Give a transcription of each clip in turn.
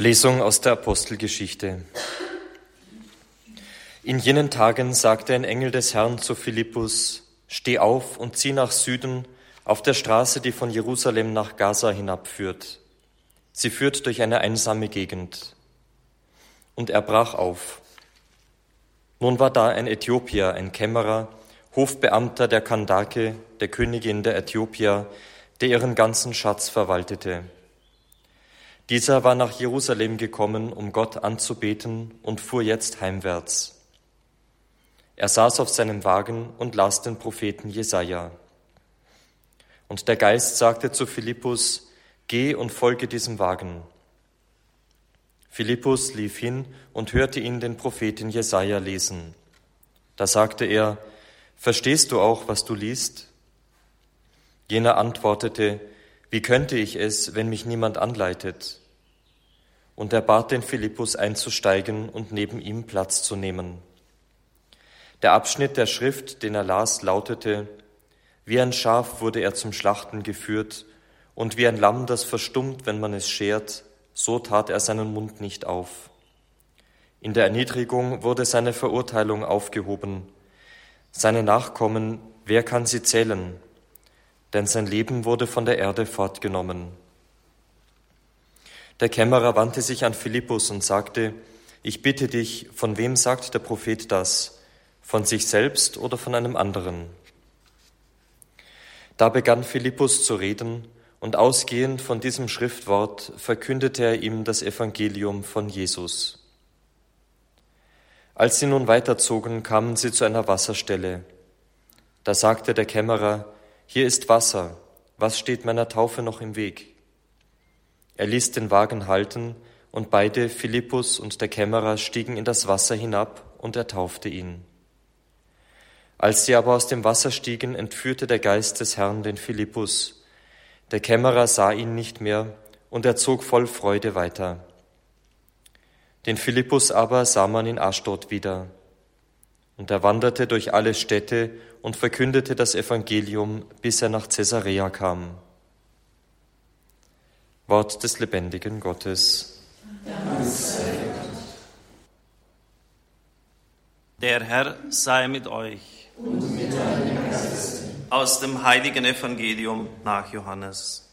Lesung aus der Apostelgeschichte. In jenen Tagen sagte ein Engel des Herrn zu Philippus, Steh auf und zieh nach Süden auf der Straße, die von Jerusalem nach Gaza hinabführt. Sie führt durch eine einsame Gegend. Und er brach auf. Nun war da ein Äthiopier, ein Kämmerer, Hofbeamter der Kandake, der Königin der Äthiopier, der ihren ganzen Schatz verwaltete. Dieser war nach Jerusalem gekommen, um Gott anzubeten und fuhr jetzt heimwärts. Er saß auf seinem Wagen und las den Propheten Jesaja. Und der Geist sagte zu Philippus, Geh und folge diesem Wagen. Philippus lief hin und hörte ihn den Propheten Jesaja lesen. Da sagte er, Verstehst du auch, was du liest? Jener antwortete, Wie könnte ich es, wenn mich niemand anleitet? Und er bat den Philippus einzusteigen und neben ihm Platz zu nehmen. Der Abschnitt der Schrift, den er las, lautete, Wie ein Schaf wurde er zum Schlachten geführt, und wie ein Lamm, das verstummt, wenn man es schert, so tat er seinen Mund nicht auf. In der Erniedrigung wurde seine Verurteilung aufgehoben. Seine Nachkommen, wer kann sie zählen? Denn sein Leben wurde von der Erde fortgenommen. Der Kämmerer wandte sich an Philippus und sagte, ich bitte dich, von wem sagt der Prophet das? Von sich selbst oder von einem anderen? Da begann Philippus zu reden, und ausgehend von diesem Schriftwort verkündete er ihm das Evangelium von Jesus. Als sie nun weiterzogen, kamen sie zu einer Wasserstelle. Da sagte der Kämmerer, hier ist Wasser, was steht meiner Taufe noch im Weg? Er ließ den Wagen halten, und beide, Philippus und der Kämmerer, stiegen in das Wasser hinab, und er taufte ihn. Als sie aber aus dem Wasser stiegen, entführte der Geist des Herrn den Philippus. Der Kämmerer sah ihn nicht mehr, und er zog voll Freude weiter. Den Philippus aber sah man in Aschdod wieder. Und er wanderte durch alle Städte und verkündete das Evangelium, bis er nach Caesarea kam. Wort des lebendigen Gottes. Der Herr sei mit euch. Und mit deinem Geist. Aus dem heiligen Evangelium nach Johannes.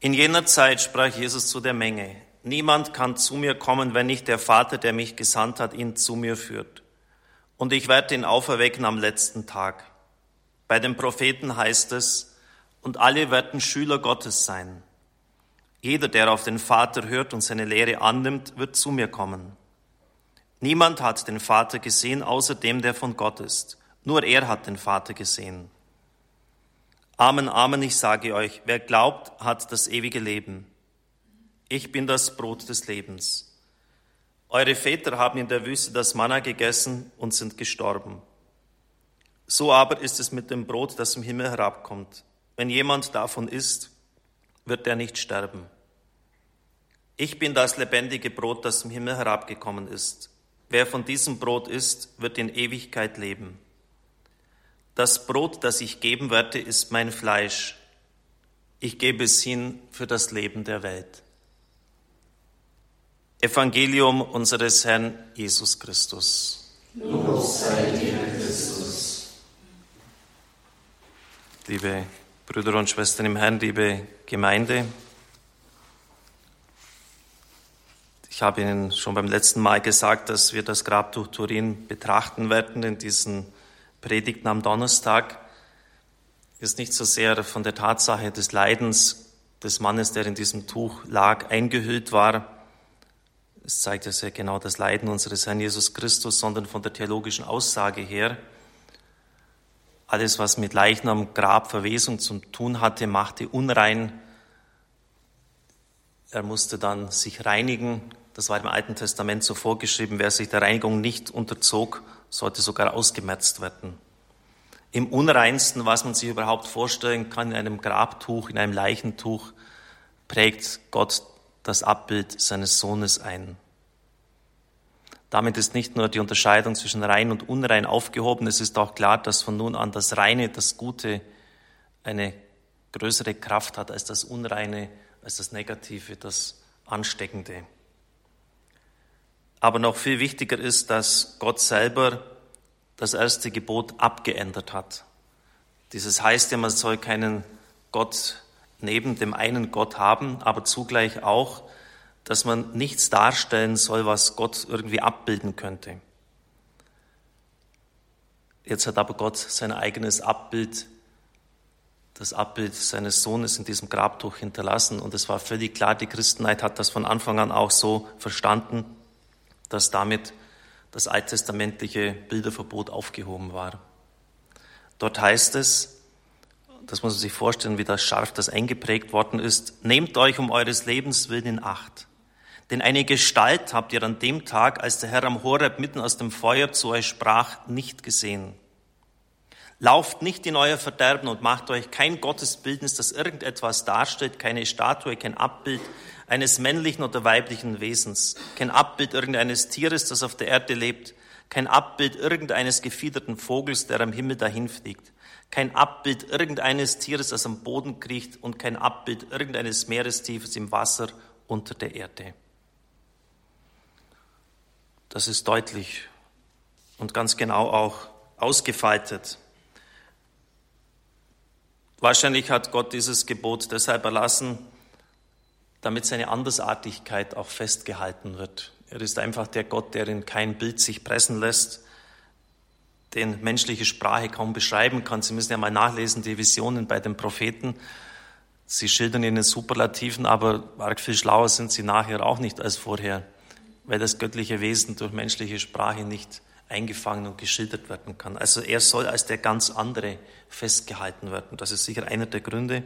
In jener Zeit sprach Jesus zu der Menge, Niemand kann zu mir kommen, wenn nicht der Vater, der mich gesandt hat, ihn zu mir führt. Und ich werde ihn auferwecken am letzten Tag. Bei den Propheten heißt es, und alle werden Schüler Gottes sein. Jeder, der auf den Vater hört und seine Lehre annimmt, wird zu mir kommen. Niemand hat den Vater gesehen, außer dem, der von Gott ist. Nur er hat den Vater gesehen. Amen, Amen, ich sage euch, wer glaubt, hat das ewige Leben. Ich bin das Brot des Lebens. Eure Väter haben in der Wüste das Manna gegessen und sind gestorben. So aber ist es mit dem Brot, das im Himmel herabkommt. Wenn jemand davon isst, wird er nicht sterben. Ich bin das lebendige Brot, das im Himmel herabgekommen ist. Wer von diesem Brot isst, wird in Ewigkeit leben. Das Brot, das ich geben werde, ist mein Fleisch. Ich gebe es hin für das Leben der Welt. Evangelium unseres Herrn Jesus Christus. Lob sei dir, Christus. Liebe Brüder und Schwestern im Herrn, liebe Gemeinde. Ich habe Ihnen schon beim letzten Mal gesagt, dass wir das Grabtuch Turin betrachten werden in diesen Predigten am Donnerstag. Ist nicht so sehr von der Tatsache des Leidens des Mannes, der in diesem Tuch lag, eingehüllt war. Es zeigt ja sehr genau das Leiden unseres Herrn Jesus Christus, sondern von der theologischen Aussage her, alles, was mit Leichnam, Grab, Verwesung zu tun hatte, machte unrein. Er musste dann sich reinigen. Das war im Alten Testament so vorgeschrieben. Wer sich der Reinigung nicht unterzog, sollte sogar ausgemerzt werden. Im Unreinsten, was man sich überhaupt vorstellen kann, in einem Grabtuch, in einem Leichentuch, prägt Gott das Abbild seines Sohnes ein. Damit ist nicht nur die Unterscheidung zwischen rein und unrein aufgehoben, es ist auch klar, dass von nun an das Reine, das Gute eine größere Kraft hat als das Unreine als das Negative, das Ansteckende. Aber noch viel wichtiger ist, dass Gott selber das erste Gebot abgeändert hat. Dieses heißt ja, man soll keinen Gott neben dem einen Gott haben, aber zugleich auch, dass man nichts darstellen soll, was Gott irgendwie abbilden könnte. Jetzt hat aber Gott sein eigenes Abbild, das Abbild seines Sohnes in diesem Grabtuch hinterlassen. Und es war völlig klar, die Christenheit hat das von Anfang an auch so verstanden, dass damit das alttestamentliche Bilderverbot aufgehoben war. Dort heißt es, das muss man sich vorstellen, wie das scharf das eingeprägt worden ist, nehmt euch um eures Lebens willen in Acht. Denn eine Gestalt habt ihr an dem Tag, als der Herr am Horeb mitten aus dem Feuer zu euch sprach, nicht gesehen. Lauft nicht in euer Verderben und macht euch kein Gottesbildnis, das irgendetwas darstellt, keine Statue, kein Abbild eines männlichen oder weiblichen Wesens, kein Abbild irgendeines Tieres, das auf der Erde lebt, kein Abbild irgendeines gefiederten Vogels, der am Himmel dahinfliegt, kein Abbild irgendeines Tieres, das am Boden kriecht und kein Abbild irgendeines Meerestiefes im Wasser unter der Erde. Das ist deutlich und ganz genau auch ausgefaltet. Wahrscheinlich hat Gott dieses Gebot deshalb erlassen, damit seine Andersartigkeit auch festgehalten wird. Er ist einfach der Gott, der in kein Bild sich pressen lässt, den menschliche Sprache kaum beschreiben kann. Sie müssen ja mal nachlesen, die Visionen bei den Propheten. Sie schildern in den Superlativen, aber arg viel schlauer sind sie nachher auch nicht als vorher weil das göttliche Wesen durch menschliche Sprache nicht eingefangen und geschildert werden kann. Also er soll als der ganz andere festgehalten werden. Das ist sicher einer der Gründe.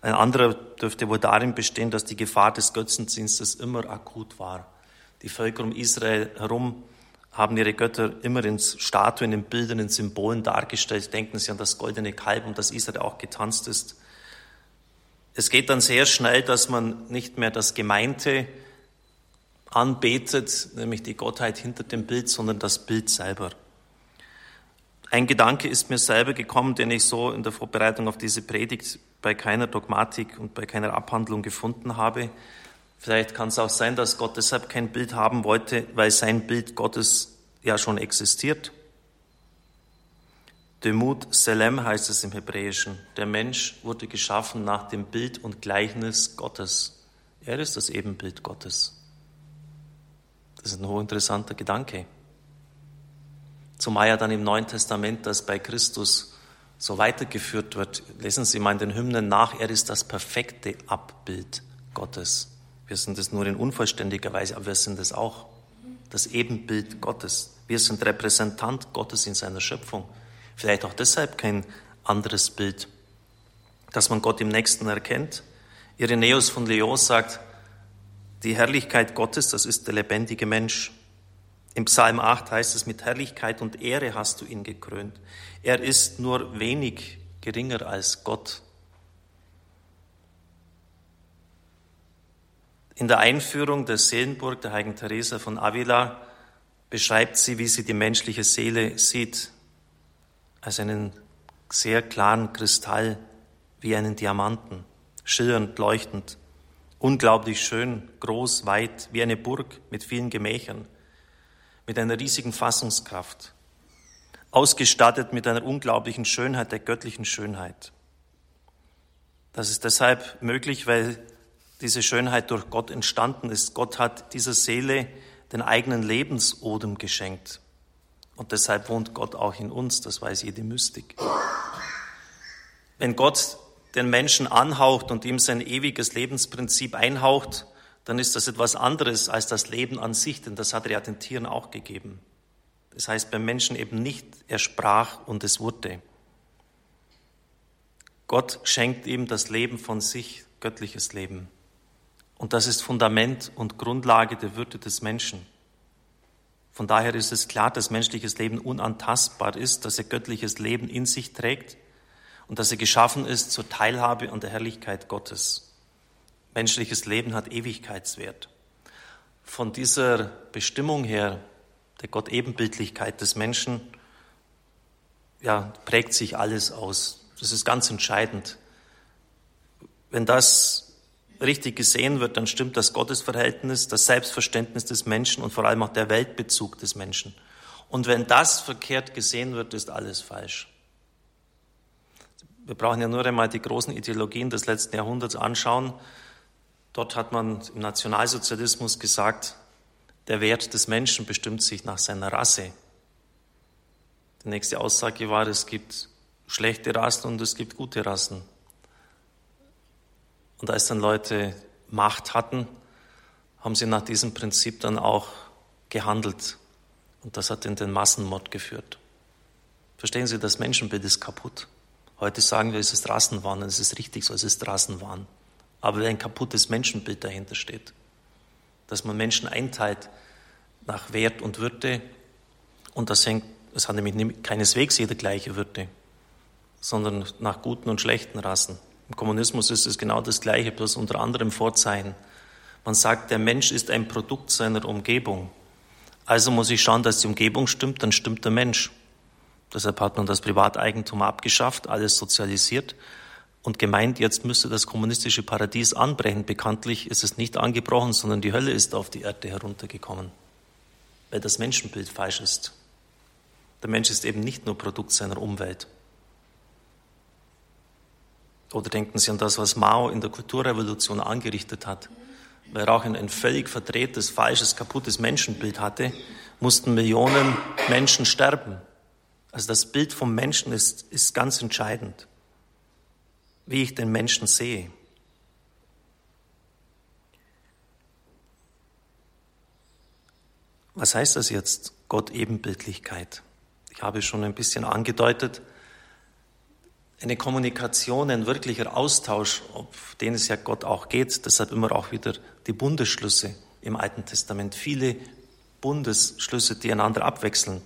Ein anderer dürfte wohl darin bestehen, dass die Gefahr des Götzendienstes immer akut war. Die Völker um Israel herum haben ihre Götter immer in Statuen, in Bildern, in Symbolen dargestellt. Denken Sie an das goldene Kalb, um das Israel auch getanzt ist. Es geht dann sehr schnell, dass man nicht mehr das Gemeinte anbetet, nämlich die Gottheit hinter dem Bild, sondern das Bild selber. Ein Gedanke ist mir selber gekommen, den ich so in der Vorbereitung auf diese Predigt bei keiner Dogmatik und bei keiner Abhandlung gefunden habe. Vielleicht kann es auch sein, dass Gott deshalb kein Bild haben wollte, weil sein Bild Gottes ja schon existiert. Demut Selem heißt es im Hebräischen. Der Mensch wurde geschaffen nach dem Bild und Gleichnis Gottes. Er ist das Ebenbild Gottes. Das ist ein hochinteressanter Gedanke. Zumal ja dann im Neuen Testament das bei Christus so weitergeführt wird. Lesen Sie mal in den Hymnen nach, er ist das perfekte Abbild Gottes. Wir sind es nur in unvollständiger Weise, aber wir sind es auch. Das Ebenbild Gottes. Wir sind Repräsentant Gottes in seiner Schöpfung. Vielleicht auch deshalb kein anderes Bild, dass man Gott im Nächsten erkennt. Irenäus von Lyon sagt, die Herrlichkeit Gottes, das ist der lebendige Mensch. Im Psalm 8 heißt es, mit Herrlichkeit und Ehre hast du ihn gekrönt. Er ist nur wenig geringer als Gott. In der Einführung der Seelenburg der heiligen Teresa von Avila beschreibt sie, wie sie die menschliche Seele sieht, als einen sehr klaren Kristall, wie einen Diamanten, schillernd, leuchtend unglaublich schön, groß, weit, wie eine Burg mit vielen Gemächern, mit einer riesigen Fassungskraft, ausgestattet mit einer unglaublichen Schönheit, der göttlichen Schönheit. Das ist deshalb möglich, weil diese Schönheit durch Gott entstanden ist. Gott hat dieser Seele den eigenen Lebensodem geschenkt. Und deshalb wohnt Gott auch in uns, das weiß jede Mystik. Wenn Gott den Menschen anhaucht und ihm sein ewiges Lebensprinzip einhaucht, dann ist das etwas anderes als das Leben an sich, denn das hat er ja den Tieren auch gegeben. Das heißt beim Menschen eben nicht, er sprach und es wurde. Gott schenkt ihm das Leben von sich, göttliches Leben. Und das ist Fundament und Grundlage der Würde des Menschen. Von daher ist es klar, dass menschliches Leben unantastbar ist, dass er göttliches Leben in sich trägt und dass er geschaffen ist zur Teilhabe an der Herrlichkeit Gottes. Menschliches Leben hat Ewigkeitswert. Von dieser Bestimmung her, der Gott-Ebenbildlichkeit des Menschen, ja, prägt sich alles aus. Das ist ganz entscheidend. Wenn das richtig gesehen wird, dann stimmt das Gottesverhältnis, das Selbstverständnis des Menschen und vor allem auch der Weltbezug des Menschen. Und wenn das verkehrt gesehen wird, ist alles falsch. Wir brauchen ja nur einmal die großen Ideologien des letzten Jahrhunderts anschauen. Dort hat man im Nationalsozialismus gesagt, der Wert des Menschen bestimmt sich nach seiner Rasse. Die nächste Aussage war, es gibt schlechte Rassen und es gibt gute Rassen. Und als dann Leute Macht hatten, haben sie nach diesem Prinzip dann auch gehandelt. Und das hat in den Massenmord geführt. Verstehen Sie, das Menschenbild ist kaputt. Heute sagen wir, es ist Rassenwahn, und es ist richtig so, es ist Rassenwahn. Aber wenn ein kaputtes Menschenbild dahinter steht, dass man Menschen einteilt nach Wert und Würde, und das hängt, es hat nämlich keineswegs jede gleiche Würde, sondern nach guten und schlechten Rassen. Im Kommunismus ist es genau das Gleiche, bloß unter anderem Vorzeichen. Man sagt, der Mensch ist ein Produkt seiner Umgebung. Also muss ich schauen, dass die Umgebung stimmt, dann stimmt der Mensch. Deshalb hat man das Privateigentum abgeschafft, alles sozialisiert und gemeint, jetzt müsste das kommunistische Paradies anbrechen. Bekanntlich ist es nicht angebrochen, sondern die Hölle ist auf die Erde heruntergekommen, weil das Menschenbild falsch ist. Der Mensch ist eben nicht nur Produkt seiner Umwelt. Oder denken Sie an das, was Mao in der Kulturrevolution angerichtet hat. Weil auch ein, ein völlig verdrehtes, falsches, kaputtes Menschenbild hatte, mussten Millionen Menschen sterben. Also das Bild vom Menschen ist, ist ganz entscheidend, wie ich den Menschen sehe. Was heißt das jetzt, Gott Ebenbildlichkeit? Ich habe schon ein bisschen angedeutet, eine Kommunikation, ein wirklicher Austausch, auf den es ja Gott auch geht, deshalb immer auch wieder die Bundesschlüsse im Alten Testament, viele Bundesschlüsse, die einander abwechseln.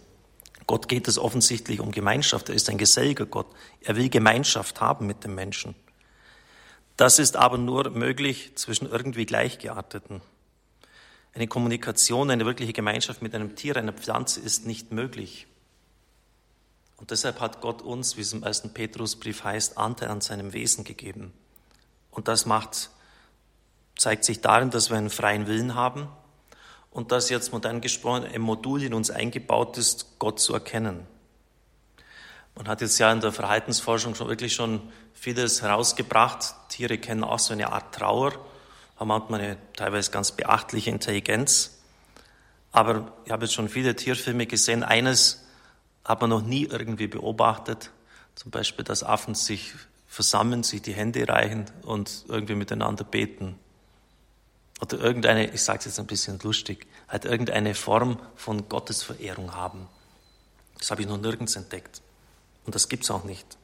Gott geht es offensichtlich um Gemeinschaft, er ist ein geselliger Gott, er will Gemeinschaft haben mit dem Menschen. Das ist aber nur möglich zwischen irgendwie Gleichgearteten. Eine Kommunikation, eine wirkliche Gemeinschaft mit einem Tier, einer Pflanze ist nicht möglich. Und deshalb hat Gott uns, wie es im ersten Petrusbrief heißt, Anteil an seinem Wesen gegeben. Und das macht, zeigt sich darin, dass wir einen freien Willen haben und dass jetzt modern gesprochen ein Modul in uns eingebaut ist, Gott zu erkennen. Man hat jetzt ja in der Verhaltensforschung schon wirklich schon vieles herausgebracht. Tiere kennen auch so eine Art Trauer, haben manchmal eine teilweise ganz beachtliche Intelligenz. Aber ich habe jetzt schon viele Tierfilme gesehen. Eines hat man noch nie irgendwie beobachtet. Zum Beispiel, dass Affen sich versammeln, sich die Hände reichen und irgendwie miteinander beten. Oder irgendeine, ich sage es jetzt ein bisschen lustig, halt irgendeine Form von Gottesverehrung haben. Das habe ich noch nirgends entdeckt. Und das gibt's auch nicht.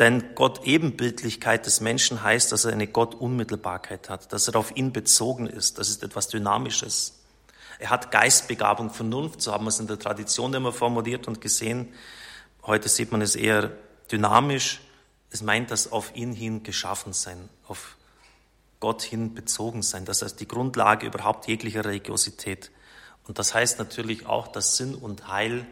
Denn Gott Ebenbildlichkeit des Menschen heißt, dass er eine Gottunmittelbarkeit hat, dass er auf ihn bezogen ist. Das ist etwas Dynamisches. Er hat Geistbegabung, Vernunft, so haben wir es in der Tradition immer formuliert und gesehen. Heute sieht man es eher dynamisch. Es meint das auf ihn hin geschaffen sein, auf Gott hin bezogen sein. Das heißt die Grundlage überhaupt jeglicher Religiosität. Und das heißt natürlich auch, dass Sinn und Heil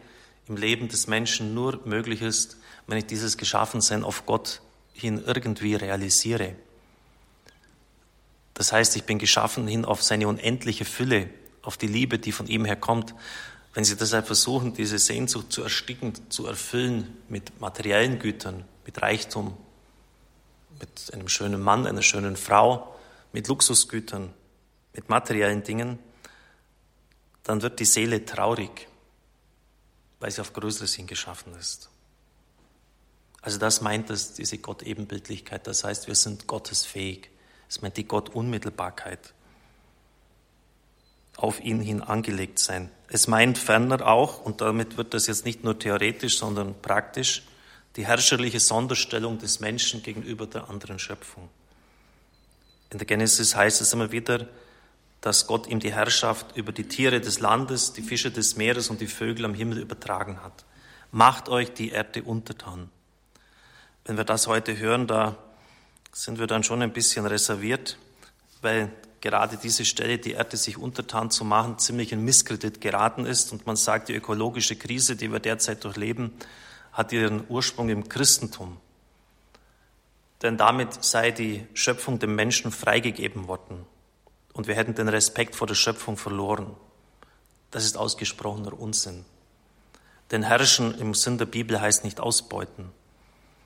im Leben des Menschen nur möglich ist, wenn ich dieses Geschaffensein auf Gott hin irgendwie realisiere. Das heißt, ich bin geschaffen hin auf seine unendliche Fülle, auf die Liebe, die von ihm herkommt, wenn sie deshalb versuchen, diese Sehnsucht zu ersticken, zu erfüllen mit materiellen Gütern, mit Reichtum, mit einem schönen Mann, einer schönen Frau, mit Luxusgütern, mit materiellen Dingen, dann wird die Seele traurig, weil sie auf größeres hingeschaffen ist. Also das meint es, diese Gott-Ebenbildlichkeit. Das heißt, wir sind gottesfähig. Es meint die Gott-Unmittelbarkeit auf ihn hin angelegt sein. Es meint ferner auch, und damit wird das jetzt nicht nur theoretisch, sondern praktisch, die herrscherliche Sonderstellung des Menschen gegenüber der anderen Schöpfung. In der Genesis heißt es immer wieder, dass Gott ihm die Herrschaft über die Tiere des Landes, die Fische des Meeres und die Vögel am Himmel übertragen hat. Macht euch die Erde untertan. Wenn wir das heute hören, da sind wir dann schon ein bisschen reserviert, weil gerade diese Stelle, die Erde sich untertan zu machen, ziemlich in Misskredit geraten ist. Und man sagt, die ökologische Krise, die wir derzeit durchleben, hat ihren Ursprung im Christentum. Denn damit sei die Schöpfung dem Menschen freigegeben worden und wir hätten den Respekt vor der Schöpfung verloren. Das ist ausgesprochener Unsinn. Denn herrschen im Sinn der Bibel heißt nicht ausbeuten.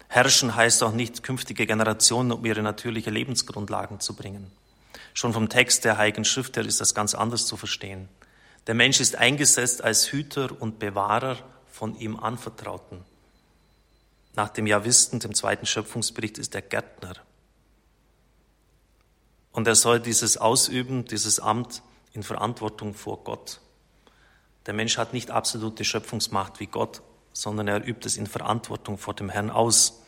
Herrschen heißt auch nicht, künftige Generationen um ihre natürliche Lebensgrundlagen zu bringen. Schon vom Text der Heiligen Schrift her ist das ganz anders zu verstehen. Der Mensch ist eingesetzt als Hüter und Bewahrer von ihm Anvertrauten. Nach dem Jahwisten, dem zweiten Schöpfungsbericht, ist er Gärtner. Und er soll dieses ausüben, dieses Amt in Verantwortung vor Gott. Der Mensch hat nicht absolute Schöpfungsmacht wie Gott, sondern er übt es in Verantwortung vor dem Herrn aus.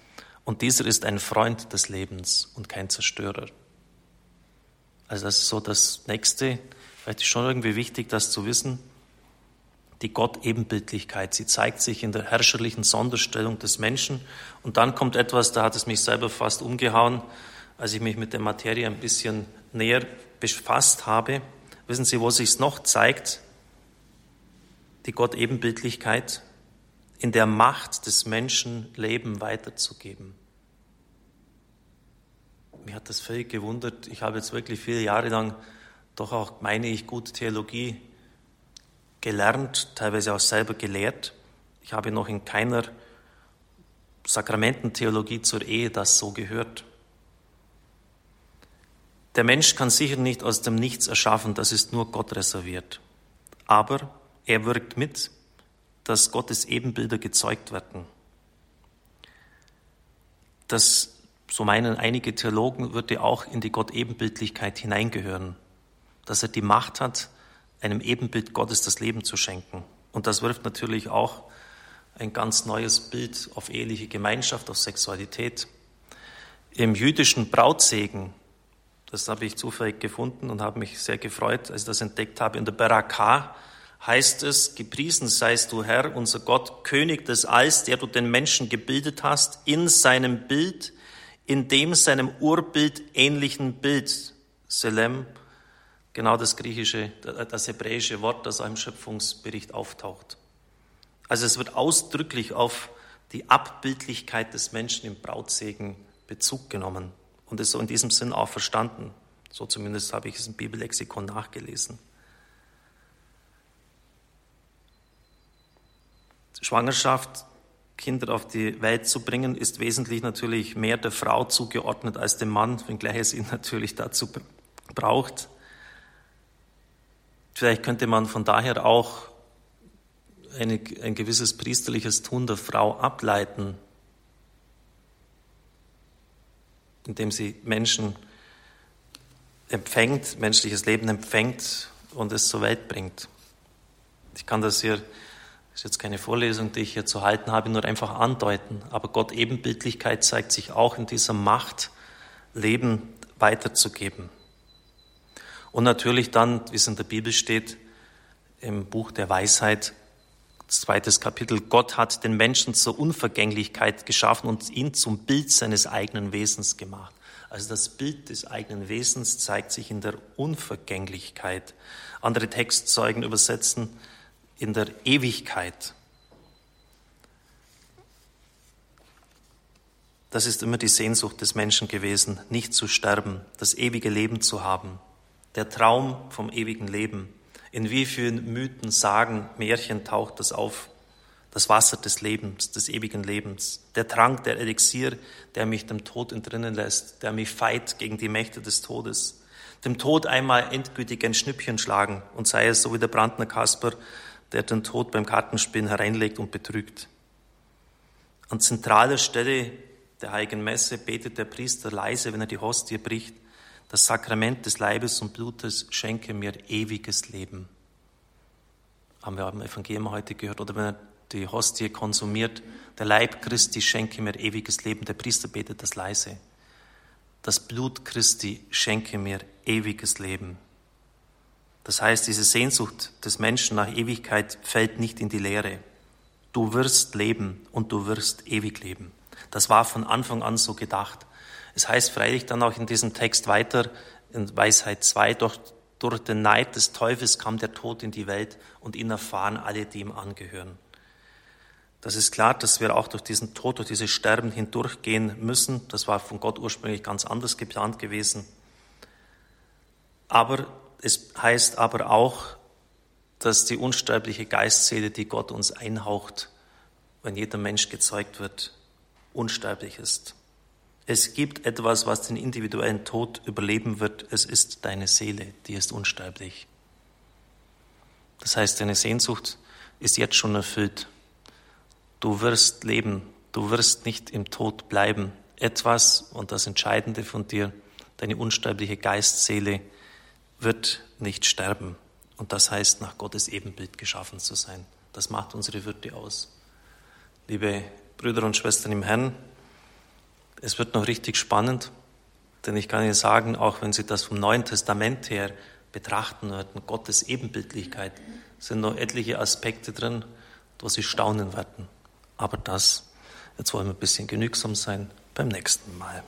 Und dieser ist ein Freund des Lebens und kein Zerstörer. Also das ist so das Nächste. Vielleicht ist schon irgendwie wichtig, das zu wissen die Gott-Ebenbildlichkeit. Sie zeigt sich in der herrscherlichen Sonderstellung des Menschen. Und dann kommt etwas, da hat es mich selber fast umgehauen, als ich mich mit der Materie ein bisschen näher befasst habe. Wissen Sie, wo sich es noch zeigt? Die Gott-Ebenbildlichkeit in der Macht des Menschen Leben weiterzugeben. Mir hat das völlig gewundert. Ich habe jetzt wirklich viele Jahre lang doch auch, meine ich, gut Theologie gelernt, teilweise auch selber gelehrt. Ich habe noch in keiner Sakramententheologie zur Ehe das so gehört. Der Mensch kann sicher nicht aus dem Nichts erschaffen, das ist nur Gott reserviert. Aber er wirkt mit, dass Gottes Ebenbilder gezeugt werden. Das, so meinen einige Theologen, würde auch in die Gott-Ebenbildlichkeit hineingehören, dass er die Macht hat, einem Ebenbild Gottes das Leben zu schenken. Und das wirft natürlich auch ein ganz neues Bild auf eheliche Gemeinschaft, auf Sexualität. Im jüdischen Brautsegen, das habe ich zufällig gefunden und habe mich sehr gefreut, als ich das entdeckt habe, in der Barakah heißt es, gepriesen seist du Herr, unser Gott, König des Alls, der du den Menschen gebildet hast, in seinem Bild, in dem seinem Urbild ähnlichen Bild, Selem, genau das griechische, das hebräische Wort, das im Schöpfungsbericht auftaucht. Also es wird ausdrücklich auf die Abbildlichkeit des Menschen im Brautsegen Bezug genommen und ist so in diesem Sinn auch verstanden. So zumindest habe ich es im Bibellexikon nachgelesen. Schwangerschaft, Kinder auf die Welt zu bringen, ist wesentlich natürlich mehr der Frau zugeordnet als dem Mann, wenngleich es ihn natürlich dazu braucht. Vielleicht könnte man von daher auch eine, ein gewisses priesterliches Tun der Frau ableiten, indem sie Menschen empfängt, menschliches Leben empfängt und es zur Welt bringt. Ich kann das hier, das ist jetzt keine Vorlesung, die ich hier zu halten habe, nur einfach andeuten. Aber Gott Ebenbildlichkeit zeigt sich auch in dieser Macht, Leben weiterzugeben. Und natürlich dann, wie es in der Bibel steht, im Buch der Weisheit, zweites Kapitel, Gott hat den Menschen zur Unvergänglichkeit geschaffen und ihn zum Bild seines eigenen Wesens gemacht. Also das Bild des eigenen Wesens zeigt sich in der Unvergänglichkeit. Andere Textzeugen übersetzen in der Ewigkeit. Das ist immer die Sehnsucht des Menschen gewesen, nicht zu sterben, das ewige Leben zu haben der Traum vom ewigen Leben. In wie vielen Mythen, Sagen, Märchen taucht das auf? Das Wasser des Lebens, des ewigen Lebens. Der Trank, der Elixier, der mich dem Tod entrinnen lässt, der mich feit gegen die Mächte des Todes. Dem Tod einmal endgültig ein Schnippchen schlagen und sei es so wie der Brandner Kasper, der den Tod beim Kartenspielen hereinlegt und betrügt. An zentraler Stelle der Heiligen Messe betet der Priester leise, wenn er die Hostie bricht das Sakrament des Leibes und Blutes schenke mir ewiges Leben. Haben wir im Evangelium heute gehört. Oder wenn er die Hostie konsumiert, der Leib Christi schenke mir ewiges Leben. Der Priester betet das leise. Das Blut Christi schenke mir ewiges Leben. Das heißt, diese Sehnsucht des Menschen nach Ewigkeit fällt nicht in die Leere. Du wirst leben und du wirst ewig leben. Das war von Anfang an so gedacht. Es heißt freilich dann auch in diesem Text weiter, in Weisheit 2, doch durch den Neid des Teufels kam der Tod in die Welt und ihn erfahren alle, die ihm angehören. Das ist klar, dass wir auch durch diesen Tod, durch dieses Sterben hindurchgehen müssen. Das war von Gott ursprünglich ganz anders geplant gewesen. Aber es heißt aber auch, dass die unsterbliche Geistseele, die Gott uns einhaucht, wenn jeder Mensch gezeugt wird, unsterblich ist. Es gibt etwas, was den individuellen Tod überleben wird. Es ist deine Seele, die ist unsterblich. Das heißt, deine Sehnsucht ist jetzt schon erfüllt. Du wirst leben, du wirst nicht im Tod bleiben. Etwas, und das Entscheidende von dir, deine unsterbliche Geistseele, wird nicht sterben. Und das heißt, nach Gottes Ebenbild geschaffen zu sein. Das macht unsere Würde aus. Liebe Brüder und Schwestern im Herrn, es wird noch richtig spannend, denn ich kann Ihnen sagen, auch wenn Sie das vom Neuen Testament her betrachten werden, Gottes Ebenbildlichkeit, sind noch etliche Aspekte drin, wo Sie staunen werden. Aber das, jetzt wollen wir ein bisschen genügsam sein, beim nächsten Mal.